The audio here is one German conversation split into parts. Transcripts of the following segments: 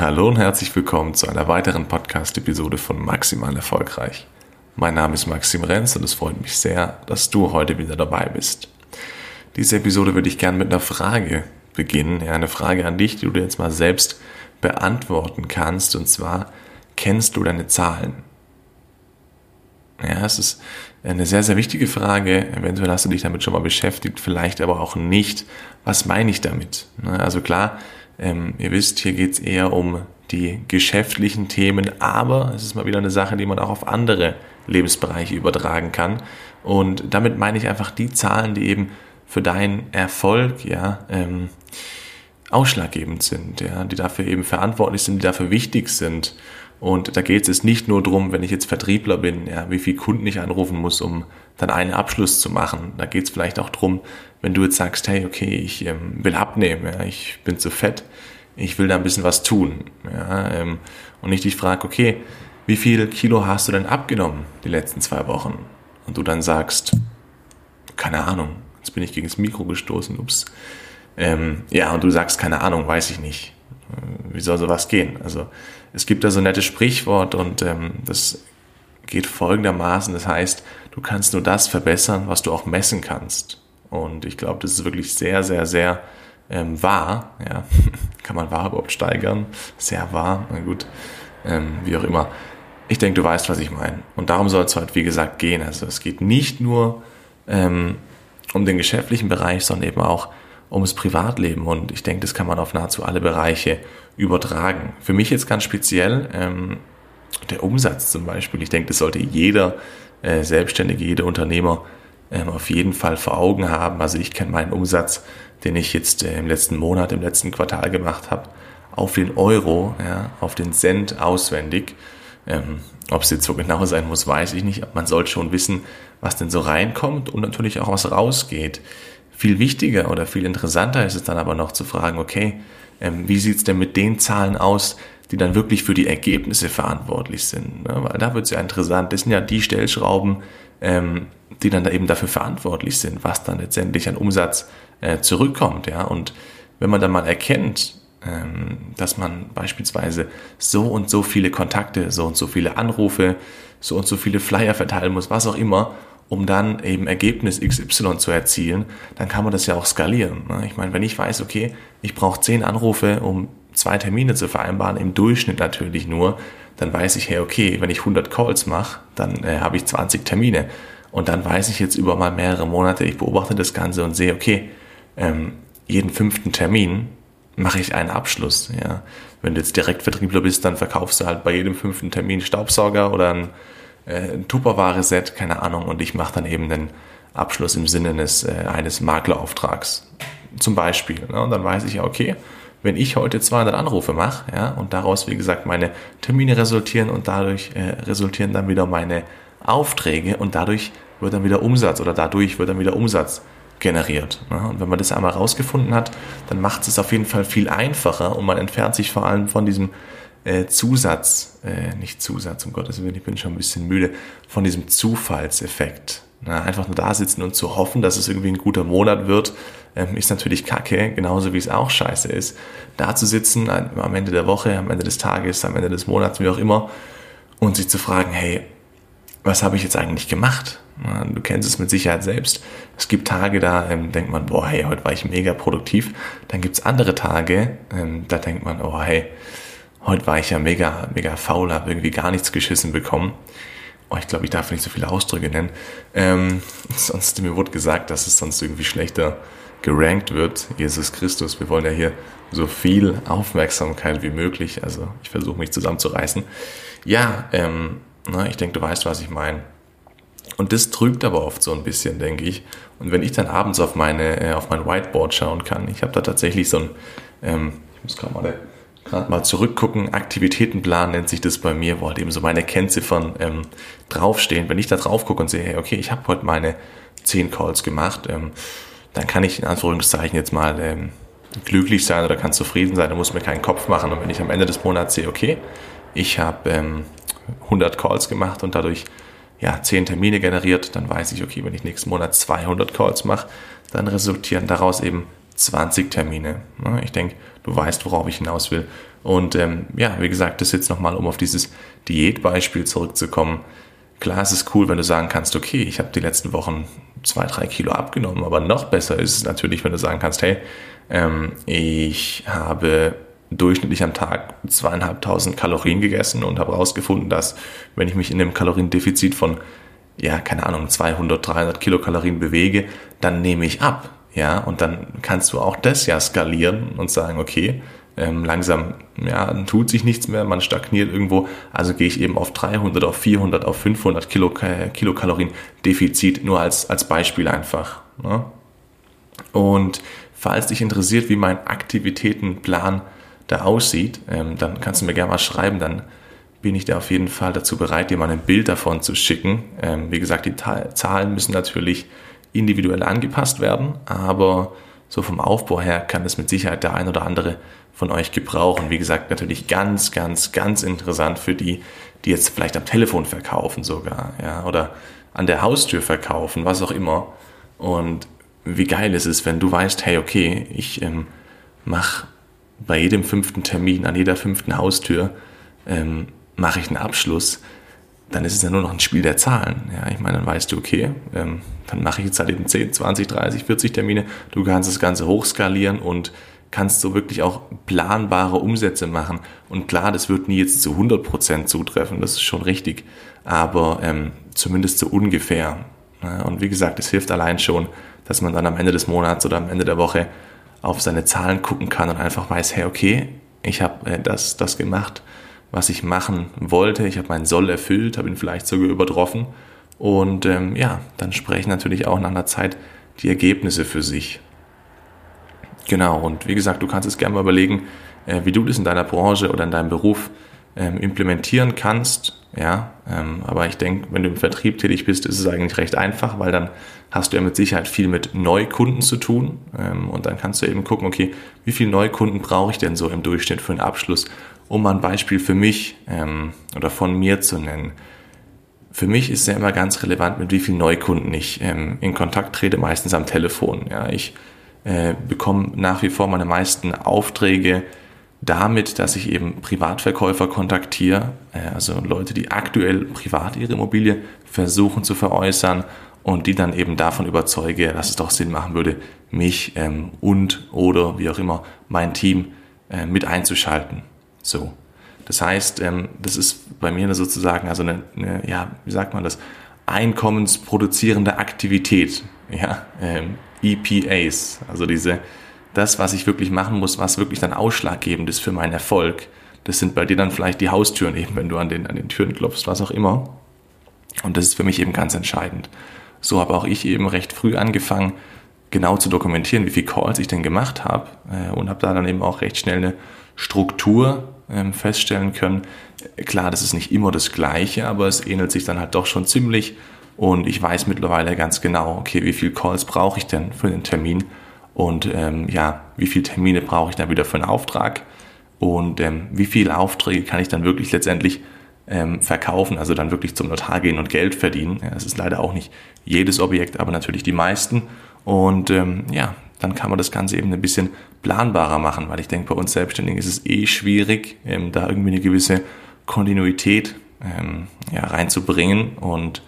Hallo und herzlich willkommen zu einer weiteren Podcast-Episode von Maximal Erfolgreich. Mein Name ist Maxim Renz und es freut mich sehr, dass du heute wieder dabei bist. Diese Episode würde ich gerne mit einer Frage beginnen, ja, eine Frage an dich, die du dir jetzt mal selbst beantworten kannst, und zwar, kennst du deine Zahlen? Ja, es ist eine sehr, sehr wichtige Frage. Eventuell hast du dich damit schon mal beschäftigt, vielleicht aber auch nicht. Was meine ich damit? Also klar, ähm, ihr wisst, hier geht es eher um die geschäftlichen Themen, aber es ist mal wieder eine Sache, die man auch auf andere Lebensbereiche übertragen kann. Und damit meine ich einfach die Zahlen, die eben für deinen Erfolg ja ähm, ausschlaggebend sind, ja, die dafür eben verantwortlich sind, die dafür wichtig sind. Und da geht es nicht nur darum, wenn ich jetzt Vertriebler bin, ja, wie viel Kunden ich anrufen muss, um dann einen Abschluss zu machen. Da geht es vielleicht auch darum, wenn du jetzt sagst, hey, okay, ich ähm, will abnehmen, ja, ich bin zu fett, ich will da ein bisschen was tun. Ja, ähm, und ich dich frage, okay, wie viel Kilo hast du denn abgenommen die letzten zwei Wochen? Und du dann sagst, keine Ahnung, jetzt bin ich gegen das Mikro gestoßen, ups. Ähm, ja, und du sagst, keine Ahnung, weiß ich nicht. Äh, wie soll sowas gehen? Also es gibt da so ein nettes Sprichwort und ähm, das geht folgendermaßen, das heißt, du kannst nur das verbessern, was du auch messen kannst. Und ich glaube, das ist wirklich sehr, sehr, sehr ähm, wahr. Ja. Kann man wahr überhaupt steigern? Sehr wahr, na gut, ähm, wie auch immer. Ich denke, du weißt, was ich meine. Und darum soll es heute, wie gesagt, gehen. Also es geht nicht nur ähm, um den geschäftlichen Bereich, sondern eben auch ums Privatleben. Und ich denke, das kann man auf nahezu alle Bereiche übertragen. Für mich jetzt ganz speziell ähm, der Umsatz zum Beispiel. Ich denke, das sollte jeder äh, Selbstständige, jeder Unternehmer ähm, auf jeden Fall vor Augen haben. Also ich kenne meinen Umsatz, den ich jetzt äh, im letzten Monat, im letzten Quartal gemacht habe, auf den Euro, ja, auf den Cent auswendig. Ähm, Ob es jetzt so genau sein muss, weiß ich nicht. Man sollte schon wissen, was denn so reinkommt und natürlich auch was rausgeht. Viel wichtiger oder viel interessanter ist es dann aber noch zu fragen, okay, ähm, wie sieht's denn mit den Zahlen aus, die dann wirklich für die Ergebnisse verantwortlich sind? Ne? Weil da wird's ja interessant. Das sind ja die Stellschrauben, ähm, die dann da eben dafür verantwortlich sind, was dann letztendlich an Umsatz äh, zurückkommt. Ja? Und wenn man dann mal erkennt, ähm, dass man beispielsweise so und so viele Kontakte, so und so viele Anrufe, so und so viele Flyer verteilen muss, was auch immer, um dann eben Ergebnis XY zu erzielen, dann kann man das ja auch skalieren. Ne? Ich meine, wenn ich weiß, okay, ich brauche zehn Anrufe, um zwei Termine zu vereinbaren, im Durchschnitt natürlich nur, dann weiß ich, hey, okay, wenn ich 100 Calls mache, dann äh, habe ich 20 Termine. Und dann weiß ich jetzt über mal mehrere Monate, ich beobachte das Ganze und sehe, okay, ähm, jeden fünften Termin mache ich einen Abschluss. Ja. Wenn du jetzt Direktvertriebler bist, dann verkaufst du halt bei jedem fünften Termin Staubsauger oder ein äh, ein Tupperware-Set, keine Ahnung, und ich mache dann eben den Abschluss im Sinne eines, äh, eines Maklerauftrags. Zum Beispiel. Ne? Und dann weiß ich ja, okay, wenn ich heute 200 Anrufe mache, ja, und daraus, wie gesagt, meine Termine resultieren und dadurch äh, resultieren dann wieder meine Aufträge und dadurch wird dann wieder Umsatz oder dadurch wird dann wieder Umsatz generiert. Ne? Und wenn man das einmal rausgefunden hat, dann macht es auf jeden Fall viel einfacher und man entfernt sich vor allem von diesem äh, Zusatz, äh, nicht Zusatz, um Gottes Willen, ich bin schon ein bisschen müde, von diesem Zufallseffekt. Na, einfach nur da sitzen und zu hoffen, dass es irgendwie ein guter Monat wird, ähm, ist natürlich kacke, genauso wie es auch scheiße ist. Da zu sitzen am Ende der Woche, am Ende des Tages, am Ende des Monats, wie auch immer, und sich zu fragen, hey, was habe ich jetzt eigentlich gemacht? Na, du kennst es mit Sicherheit selbst. Es gibt Tage, da ähm, denkt man, boah, hey, heute war ich mega produktiv. Dann gibt es andere Tage, ähm, da denkt man, oh, hey, Heute war ich ja mega, mega faul, habe irgendwie gar nichts geschissen bekommen. Oh, ich glaube, ich darf nicht so viele Ausdrücke nennen. Ähm, sonst mir wurde gesagt, dass es sonst irgendwie schlechter gerankt wird. Jesus Christus, wir wollen ja hier so viel Aufmerksamkeit wie möglich. Also ich versuche mich zusammenzureißen. Ja, ähm, na, ich denke, du weißt, was ich meine. Und das trübt aber oft so ein bisschen, denke ich. Und wenn ich dann abends auf meine, äh, auf mein Whiteboard schauen kann, ich habe da tatsächlich so ein, ähm, ich muss gerade mal gerade mal zurückgucken, Aktivitätenplan nennt sich das bei mir, wo halt eben so meine Kennziffern ähm, draufstehen. Wenn ich da drauf gucke und sehe, hey, okay, ich habe heute meine 10 Calls gemacht, ähm, dann kann ich in Anführungszeichen jetzt mal ähm, glücklich sein oder kann zufrieden sein, da muss mir keinen Kopf machen. Und wenn ich am Ende des Monats sehe, okay, ich habe ähm, 100 Calls gemacht und dadurch ja, 10 Termine generiert, dann weiß ich, okay, wenn ich nächsten Monat 200 Calls mache, dann resultieren daraus eben 20 Termine. Ich denke, du weißt, worauf ich hinaus will. Und ähm, ja, wie gesagt, das jetzt nochmal, um auf dieses Diätbeispiel zurückzukommen. Klar, es ist cool, wenn du sagen kannst, okay, ich habe die letzten Wochen zwei, drei Kilo abgenommen, aber noch besser ist es natürlich, wenn du sagen kannst, hey, ähm, ich habe durchschnittlich am Tag zweieinhalbtausend Kalorien gegessen und habe herausgefunden, dass wenn ich mich in einem Kaloriendefizit von, ja, keine Ahnung, 200, 300 Kilokalorien bewege, dann nehme ich ab. Ja, und dann kannst du auch das ja skalieren und sagen, okay, ähm, langsam ja, tut sich nichts mehr, man stagniert irgendwo, also gehe ich eben auf 300, auf 400, auf 500 Kilo, Kilokalorien Defizit, nur als, als Beispiel einfach. Ne? Und falls dich interessiert, wie mein Aktivitätenplan da aussieht, ähm, dann kannst du mir gerne mal schreiben, dann bin ich da auf jeden Fall dazu bereit, dir mal ein Bild davon zu schicken. Ähm, wie gesagt, die Zahlen müssen natürlich individuell angepasst werden, aber so vom Aufbau her kann es mit Sicherheit der ein oder andere von euch gebrauchen. Wie gesagt, natürlich ganz, ganz, ganz interessant für die, die jetzt vielleicht am Telefon verkaufen sogar, ja, oder an der Haustür verkaufen, was auch immer. Und wie geil ist es, wenn du weißt, hey, okay, ich ähm, mache bei jedem fünften Termin, an jeder fünften Haustür, ähm, mache ich einen Abschluss, dann ist es ja nur noch ein Spiel der Zahlen. Ja, ich meine, dann weißt du, okay, ähm, dann mache ich jetzt halt eben 10, 20, 30, 40 Termine. Du kannst das Ganze hochskalieren und kannst so wirklich auch planbare Umsätze machen. Und klar, das wird nie jetzt zu 100% zutreffen, das ist schon richtig, aber ähm, zumindest so ungefähr. Ja, und wie gesagt, es hilft allein schon, dass man dann am Ende des Monats oder am Ende der Woche auf seine Zahlen gucken kann und einfach weiß, hey, okay, ich habe äh, das, das gemacht, was ich machen wollte. Ich habe meinen Soll erfüllt, habe ihn vielleicht sogar übertroffen. Und ähm, ja, dann sprechen natürlich auch nach einer Zeit die Ergebnisse für sich. Genau, und wie gesagt, du kannst es gerne mal überlegen, äh, wie du das in deiner Branche oder in deinem Beruf ähm, implementieren kannst. Ja, ähm, aber ich denke, wenn du im Vertrieb tätig bist, ist es eigentlich recht einfach, weil dann hast du ja mit Sicherheit viel mit Neukunden zu tun. Ähm, und dann kannst du eben gucken, okay, wie viele Neukunden brauche ich denn so im Durchschnitt für einen Abschluss? Um mal ein Beispiel für mich ähm, oder von mir zu nennen. Für mich ist ja immer ganz relevant, mit wie vielen Neukunden ich ähm, in Kontakt trete, meistens am Telefon. Ja, ich äh, bekomme nach wie vor meine meisten Aufträge damit, dass ich eben Privatverkäufer kontaktiere, äh, also Leute, die aktuell privat ihre Immobilie versuchen zu veräußern und die dann eben davon überzeuge, dass es doch Sinn machen würde, mich ähm, und oder wie auch immer mein Team äh, mit einzuschalten. So. Das heißt, ähm, das ist bei mir sozusagen also eine, eine, ja, wie sagt man das, einkommensproduzierende Aktivität, ja, ähm, EPAs, also diese das, was ich wirklich machen muss, was wirklich dann ausschlaggebend ist für meinen Erfolg, das sind bei dir dann vielleicht die Haustüren eben, wenn du an den, an den Türen klopfst, was auch immer. Und das ist für mich eben ganz entscheidend. So habe auch ich eben recht früh angefangen, genau zu dokumentieren, wie viele Calls ich denn gemacht habe äh, und habe da dann eben auch recht schnell eine Struktur ähm, feststellen können. Klar, das ist nicht immer das Gleiche, aber es ähnelt sich dann halt doch schon ziemlich und ich weiß mittlerweile ganz genau, okay, wie viele Calls brauche ich denn für den Termin und ähm, ja, wie viele Termine brauche ich dann wieder für einen Auftrag und ähm, wie viele Aufträge kann ich dann wirklich letztendlich ähm, verkaufen, also dann wirklich zum Notar gehen und Geld verdienen. Ja, das ist leider auch nicht jedes Objekt, aber natürlich die meisten. Und ähm, ja, dann kann man das Ganze eben ein bisschen planbarer machen, weil ich denke, bei uns Selbstständigen ist es eh schwierig, ähm, da irgendwie eine gewisse Kontinuität ähm, ja, reinzubringen und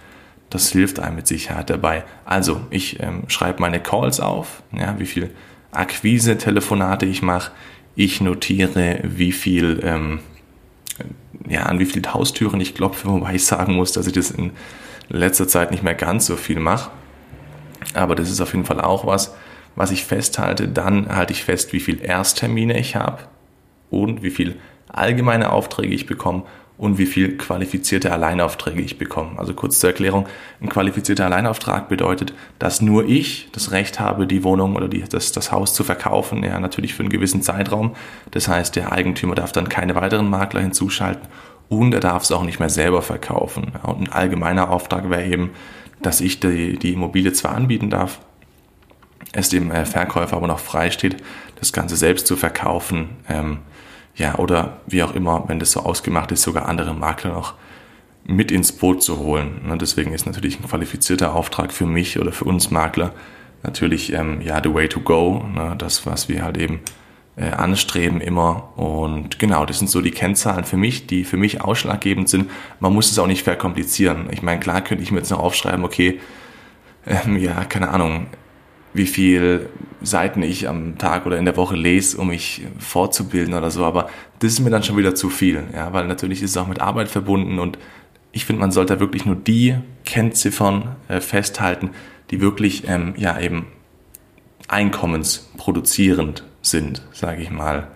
das hilft einem mit Sicherheit dabei. Also, ich ähm, schreibe meine Calls auf, ja, wie viel Akquise-Telefonate ich mache. Ich notiere, wie viel, ähm, ja, an wie viele Haustüren ich klopfe, wobei ich sagen muss, dass ich das in letzter Zeit nicht mehr ganz so viel mache. Aber das ist auf jeden Fall auch was, was ich festhalte. Dann halte ich fest, wie viel Ersttermine ich habe und wie viel allgemeine Aufträge ich bekomme und wie viel qualifizierte Alleinaufträge ich bekomme. Also kurz zur Erklärung, ein qualifizierter Alleinauftrag bedeutet, dass nur ich das Recht habe, die Wohnung oder die, das, das Haus zu verkaufen, ja natürlich für einen gewissen Zeitraum. Das heißt, der Eigentümer darf dann keine weiteren Makler hinzuschalten und er darf es auch nicht mehr selber verkaufen. Und ein allgemeiner Auftrag wäre eben, dass ich die, die Immobilie zwar anbieten darf, es dem äh, Verkäufer aber noch frei steht, das Ganze selbst zu verkaufen. Ähm, ja, oder wie auch immer, wenn das so ausgemacht ist, sogar andere Makler noch mit ins Boot zu holen. Ne, deswegen ist natürlich ein qualifizierter Auftrag für mich oder für uns Makler natürlich ähm, ja the way to go. Ne, das, was wir halt eben äh, anstreben immer. Und genau, das sind so die Kennzahlen für mich, die für mich ausschlaggebend sind. Man muss es auch nicht verkomplizieren. Ich meine, klar könnte ich mir jetzt noch aufschreiben, okay, ähm, ja, keine Ahnung, wie viel Seiten ich am Tag oder in der Woche lese, um mich fortzubilden oder so, aber das ist mir dann schon wieder zu viel, ja, weil natürlich ist es auch mit Arbeit verbunden und ich finde, man sollte wirklich nur die Kennziffern äh, festhalten, die wirklich ähm, ja eben einkommensproduzierend sind, sage ich mal.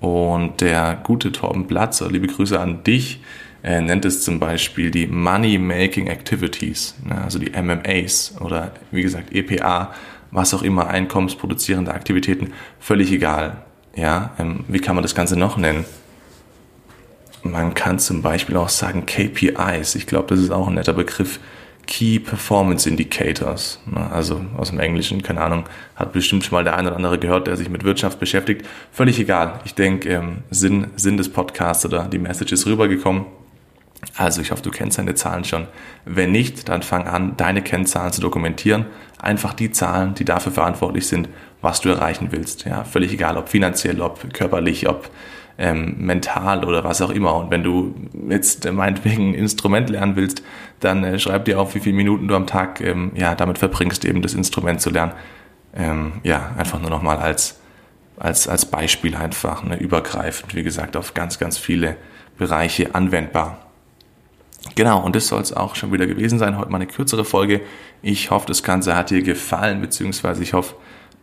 Und der gute Torben Platzer, liebe Grüße an dich, er nennt es zum Beispiel die Money-Making Activities, ne, also die MMAs oder wie gesagt EPA, was auch immer, einkommensproduzierende Aktivitäten, völlig egal. Ja, ähm, wie kann man das Ganze noch nennen? Man kann zum Beispiel auch sagen KPIs. Ich glaube, das ist auch ein netter Begriff. Key Performance Indicators. Also aus dem Englischen, keine Ahnung, hat bestimmt schon mal der eine oder andere gehört, der sich mit Wirtschaft beschäftigt. Völlig egal. Ich denke, ähm, Sinn, Sinn des Podcasts oder die Message ist rübergekommen. Also ich hoffe, du kennst deine Zahlen schon. Wenn nicht, dann fang an, deine Kennzahlen zu dokumentieren. Einfach die Zahlen, die dafür verantwortlich sind, was du erreichen willst. Ja, völlig egal, ob finanziell, ob körperlich, ob ähm, mental oder was auch immer. Und wenn du jetzt äh, meinetwegen ein Instrument lernen willst, dann äh, schreib dir auf, wie viele Minuten du am Tag ähm, ja, damit verbringst, eben das Instrument zu lernen. Ähm, ja, einfach nur nochmal als, als, als Beispiel einfach, ne, übergreifend, wie gesagt, auf ganz, ganz viele Bereiche anwendbar. Genau, und das soll es auch schon wieder gewesen sein. Heute mal eine kürzere Folge. Ich hoffe, das Ganze hat dir gefallen, beziehungsweise ich hoffe,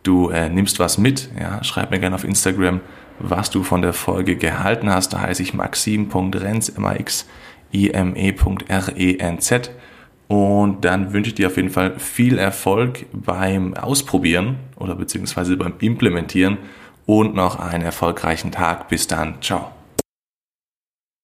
du äh, nimmst was mit. Ja, schreib mir gerne auf Instagram, was du von der Folge gehalten hast. Da heiße ich maxim.renz, M-A-X-I-M-E.R-E-N-Z. Und dann wünsche ich dir auf jeden Fall viel Erfolg beim Ausprobieren oder beziehungsweise beim Implementieren und noch einen erfolgreichen Tag. Bis dann. Ciao.